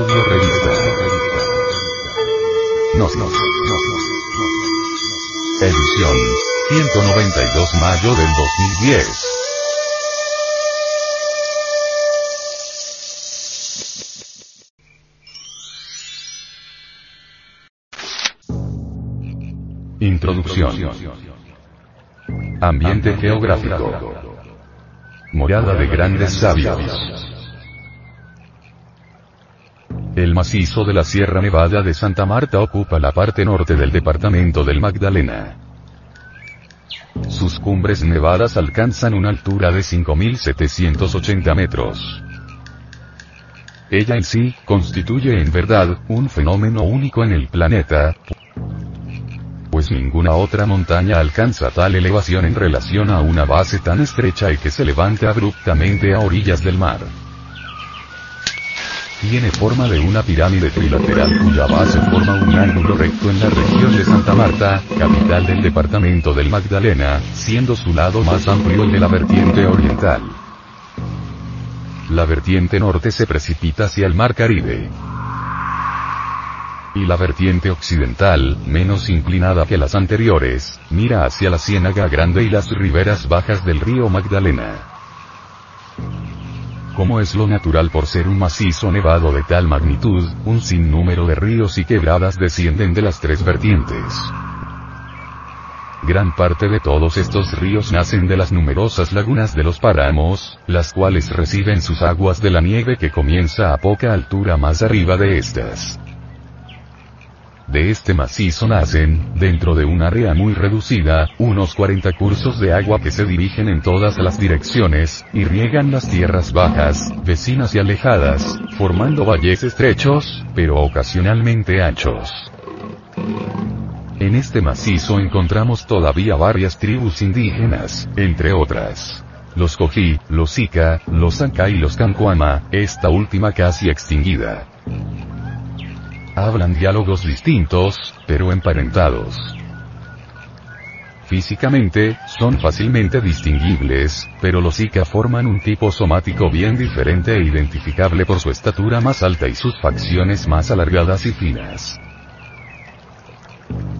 Audio Revista. Nos, nos, Edición. 192 mayo del 2010. Introducción. Ambiente geográfico. Morada de grandes sabios. El macizo de la Sierra Nevada de Santa Marta ocupa la parte norte del departamento del Magdalena. Sus cumbres nevadas alcanzan una altura de 5.780 metros. Ella en sí, constituye en verdad, un fenómeno único en el planeta, pues ninguna otra montaña alcanza tal elevación en relación a una base tan estrecha y que se levanta abruptamente a orillas del mar. Tiene forma de una pirámide trilateral cuya base forma un ángulo recto en la región de Santa Marta, capital del departamento del Magdalena, siendo su lado más amplio el de la vertiente oriental. La vertiente norte se precipita hacia el mar Caribe y la vertiente occidental, menos inclinada que las anteriores, mira hacia la Ciénaga Grande y las riberas bajas del río Magdalena. Como es lo natural por ser un macizo nevado de tal magnitud, un sinnúmero de ríos y quebradas descienden de las tres vertientes. Gran parte de todos estos ríos nacen de las numerosas lagunas de los páramos, las cuales reciben sus aguas de la nieve que comienza a poca altura más arriba de estas. De este macizo nacen, dentro de un área muy reducida, unos 40 cursos de agua que se dirigen en todas las direcciones, y riegan las tierras bajas, vecinas y alejadas, formando valles estrechos, pero ocasionalmente anchos. En este macizo encontramos todavía varias tribus indígenas, entre otras. Los Cojí, los Ica, los Anca y los Cancuama, esta última casi extinguida hablan diálogos distintos, pero emparentados. Físicamente, son fácilmente distinguibles, pero los Ica forman un tipo somático bien diferente e identificable por su estatura más alta y sus facciones más alargadas y finas.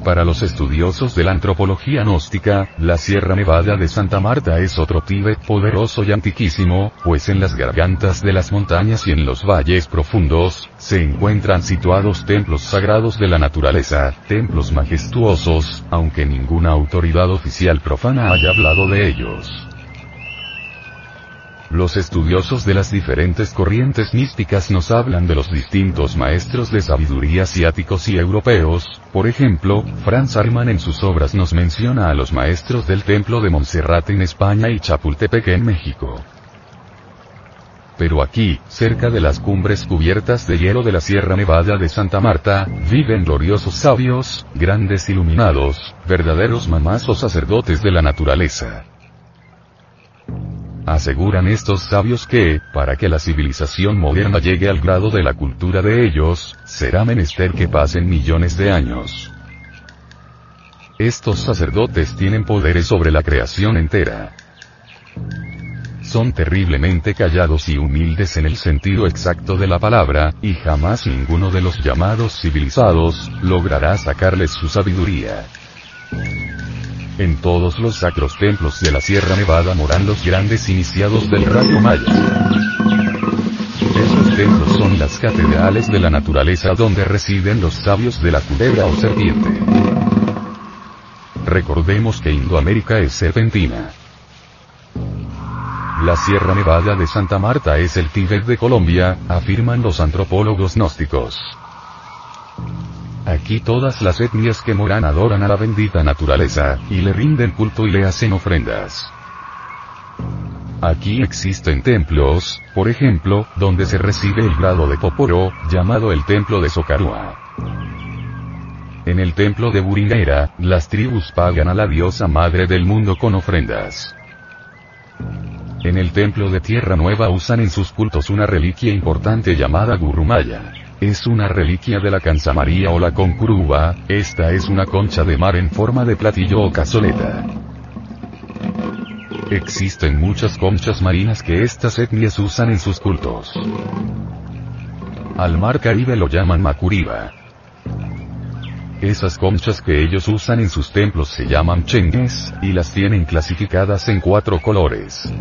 Para los estudiosos de la antropología gnóstica, la Sierra Nevada de Santa Marta es otro Tíbet poderoso y antiquísimo, pues en las gargantas de las montañas y en los valles profundos, se encuentran situados templos sagrados de la naturaleza, templos majestuosos, aunque ninguna autoridad oficial profana haya hablado de ellos. Los estudiosos de las diferentes corrientes místicas nos hablan de los distintos maestros de sabiduría asiáticos y europeos, por ejemplo, Franz Arman en sus obras nos menciona a los maestros del templo de Montserrat en España y Chapultepec en México. Pero aquí, cerca de las cumbres cubiertas de hielo de la Sierra Nevada de Santa Marta, viven gloriosos sabios, grandes iluminados, verdaderos mamás o sacerdotes de la naturaleza. Aseguran estos sabios que, para que la civilización moderna llegue al grado de la cultura de ellos, será menester que pasen millones de años. Estos sacerdotes tienen poderes sobre la creación entera. Son terriblemente callados y humildes en el sentido exacto de la palabra, y jamás ninguno de los llamados civilizados, logrará sacarles su sabiduría. En todos los sacros templos de la Sierra Nevada moran los grandes iniciados del rayo maya. Esos templos son las catedrales de la naturaleza donde residen los sabios de la culebra o serpiente. Recordemos que Indoamérica es serpentina. La Sierra Nevada de Santa Marta es el Tíbet de Colombia, afirman los antropólogos gnósticos. Aquí todas las etnias que moran adoran a la bendita naturaleza, y le rinden culto y le hacen ofrendas. Aquí existen templos, por ejemplo, donde se recibe el grado de Poporo, llamado el templo de Socarua. En el templo de Burinera, las tribus pagan a la diosa madre del mundo con ofrendas. En el templo de Tierra Nueva usan en sus cultos una reliquia importante llamada Gurumaya. Es una reliquia de la María o la concuruba, esta es una concha de mar en forma de platillo o cazoleta. Existen muchas conchas marinas que estas etnias usan en sus cultos. Al mar Caribe lo llaman Macuriba. Esas conchas que ellos usan en sus templos se llaman chengues, y las tienen clasificadas en cuatro colores.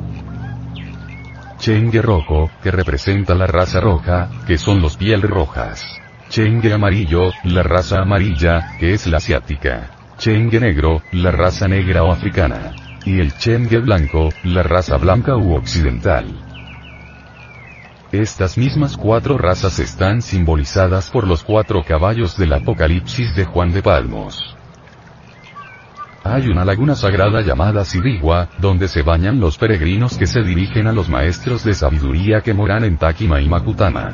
Chengue rojo, que representa la raza roja, que son los pieles rojas. Chengue amarillo, la raza amarilla, que es la asiática. Chengue negro, la raza negra o africana. Y el Chengue blanco, la raza blanca u occidental. Estas mismas cuatro razas están simbolizadas por los cuatro caballos del Apocalipsis de Juan de Palmos. Hay una laguna sagrada llamada Sidigua, donde se bañan los peregrinos que se dirigen a los maestros de sabiduría que moran en Takima y Makutama.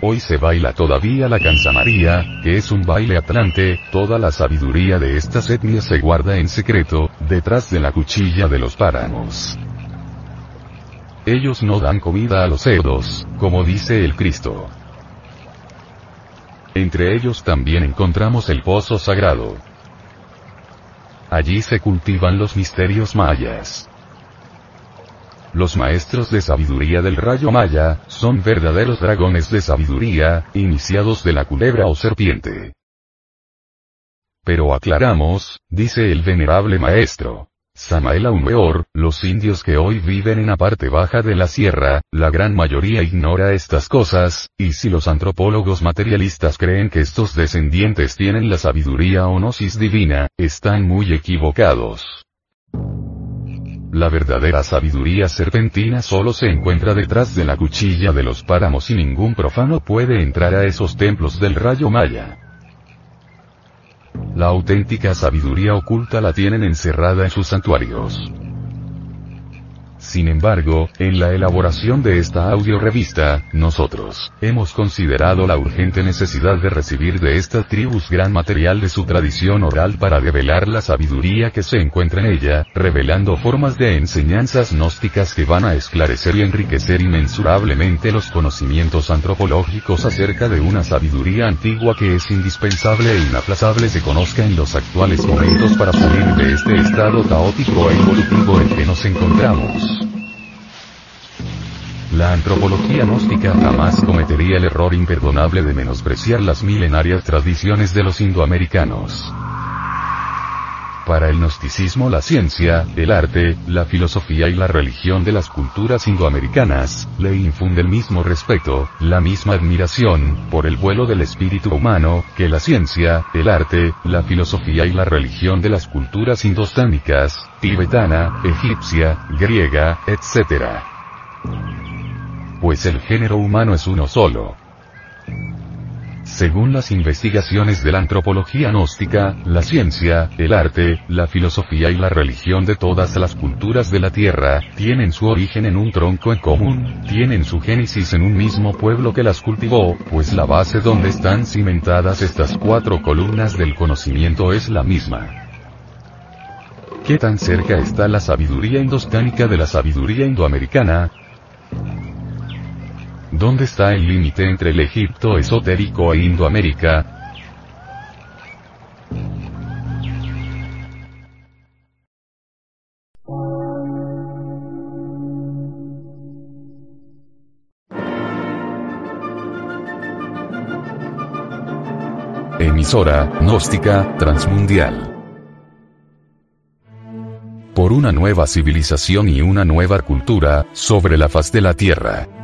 Hoy se baila todavía la Cansa María, que es un baile atlante, toda la sabiduría de estas etnias se guarda en secreto, detrás de la cuchilla de los páramos. Ellos no dan comida a los cerdos, como dice el Cristo. Entre ellos también encontramos el pozo sagrado. Allí se cultivan los misterios mayas. Los maestros de sabiduría del rayo maya, son verdaderos dragones de sabiduría, iniciados de la culebra o serpiente. Pero aclaramos, dice el venerable maestro, Samael Aumeor, los indios que hoy viven en la parte baja de la sierra, la gran mayoría ignora estas cosas, y si los antropólogos materialistas creen que estos descendientes tienen la sabiduría o gnosis divina, están muy equivocados. La verdadera sabiduría serpentina solo se encuentra detrás de la cuchilla de los páramos y ningún profano puede entrar a esos templos del rayo maya. La auténtica sabiduría oculta la tienen encerrada en sus santuarios. Sin embargo, en la elaboración de esta audio revista, nosotros, hemos considerado la urgente necesidad de recibir de estas tribus gran material de su tradición oral para develar la sabiduría que se encuentra en ella, revelando formas de enseñanzas gnósticas que van a esclarecer y enriquecer inmensurablemente los conocimientos antropológicos acerca de una sabiduría antigua que es indispensable e inaplazable se conozca en los actuales momentos para salir de este estado caótico e involutivo en que nos encontramos. La antropología gnóstica jamás cometería el error imperdonable de menospreciar las milenarias tradiciones de los indoamericanos. Para el gnosticismo la ciencia, el arte, la filosofía y la religión de las culturas indoamericanas, le infunde el mismo respeto, la misma admiración, por el vuelo del espíritu humano, que la ciencia, el arte, la filosofía y la religión de las culturas indostánicas, tibetana, egipcia, griega, etc pues el género humano es uno solo. Según las investigaciones de la antropología gnóstica, la ciencia, el arte, la filosofía y la religión de todas las culturas de la Tierra, tienen su origen en un tronco en común, tienen su génesis en un mismo pueblo que las cultivó, pues la base donde están cimentadas estas cuatro columnas del conocimiento es la misma. ¿Qué tan cerca está la sabiduría indostánica de la sabiduría indoamericana? ¿Dónde está el límite entre el Egipto esotérico e Indoamérica? Emisora, gnóstica, transmundial. Por una nueva civilización y una nueva cultura, sobre la faz de la Tierra.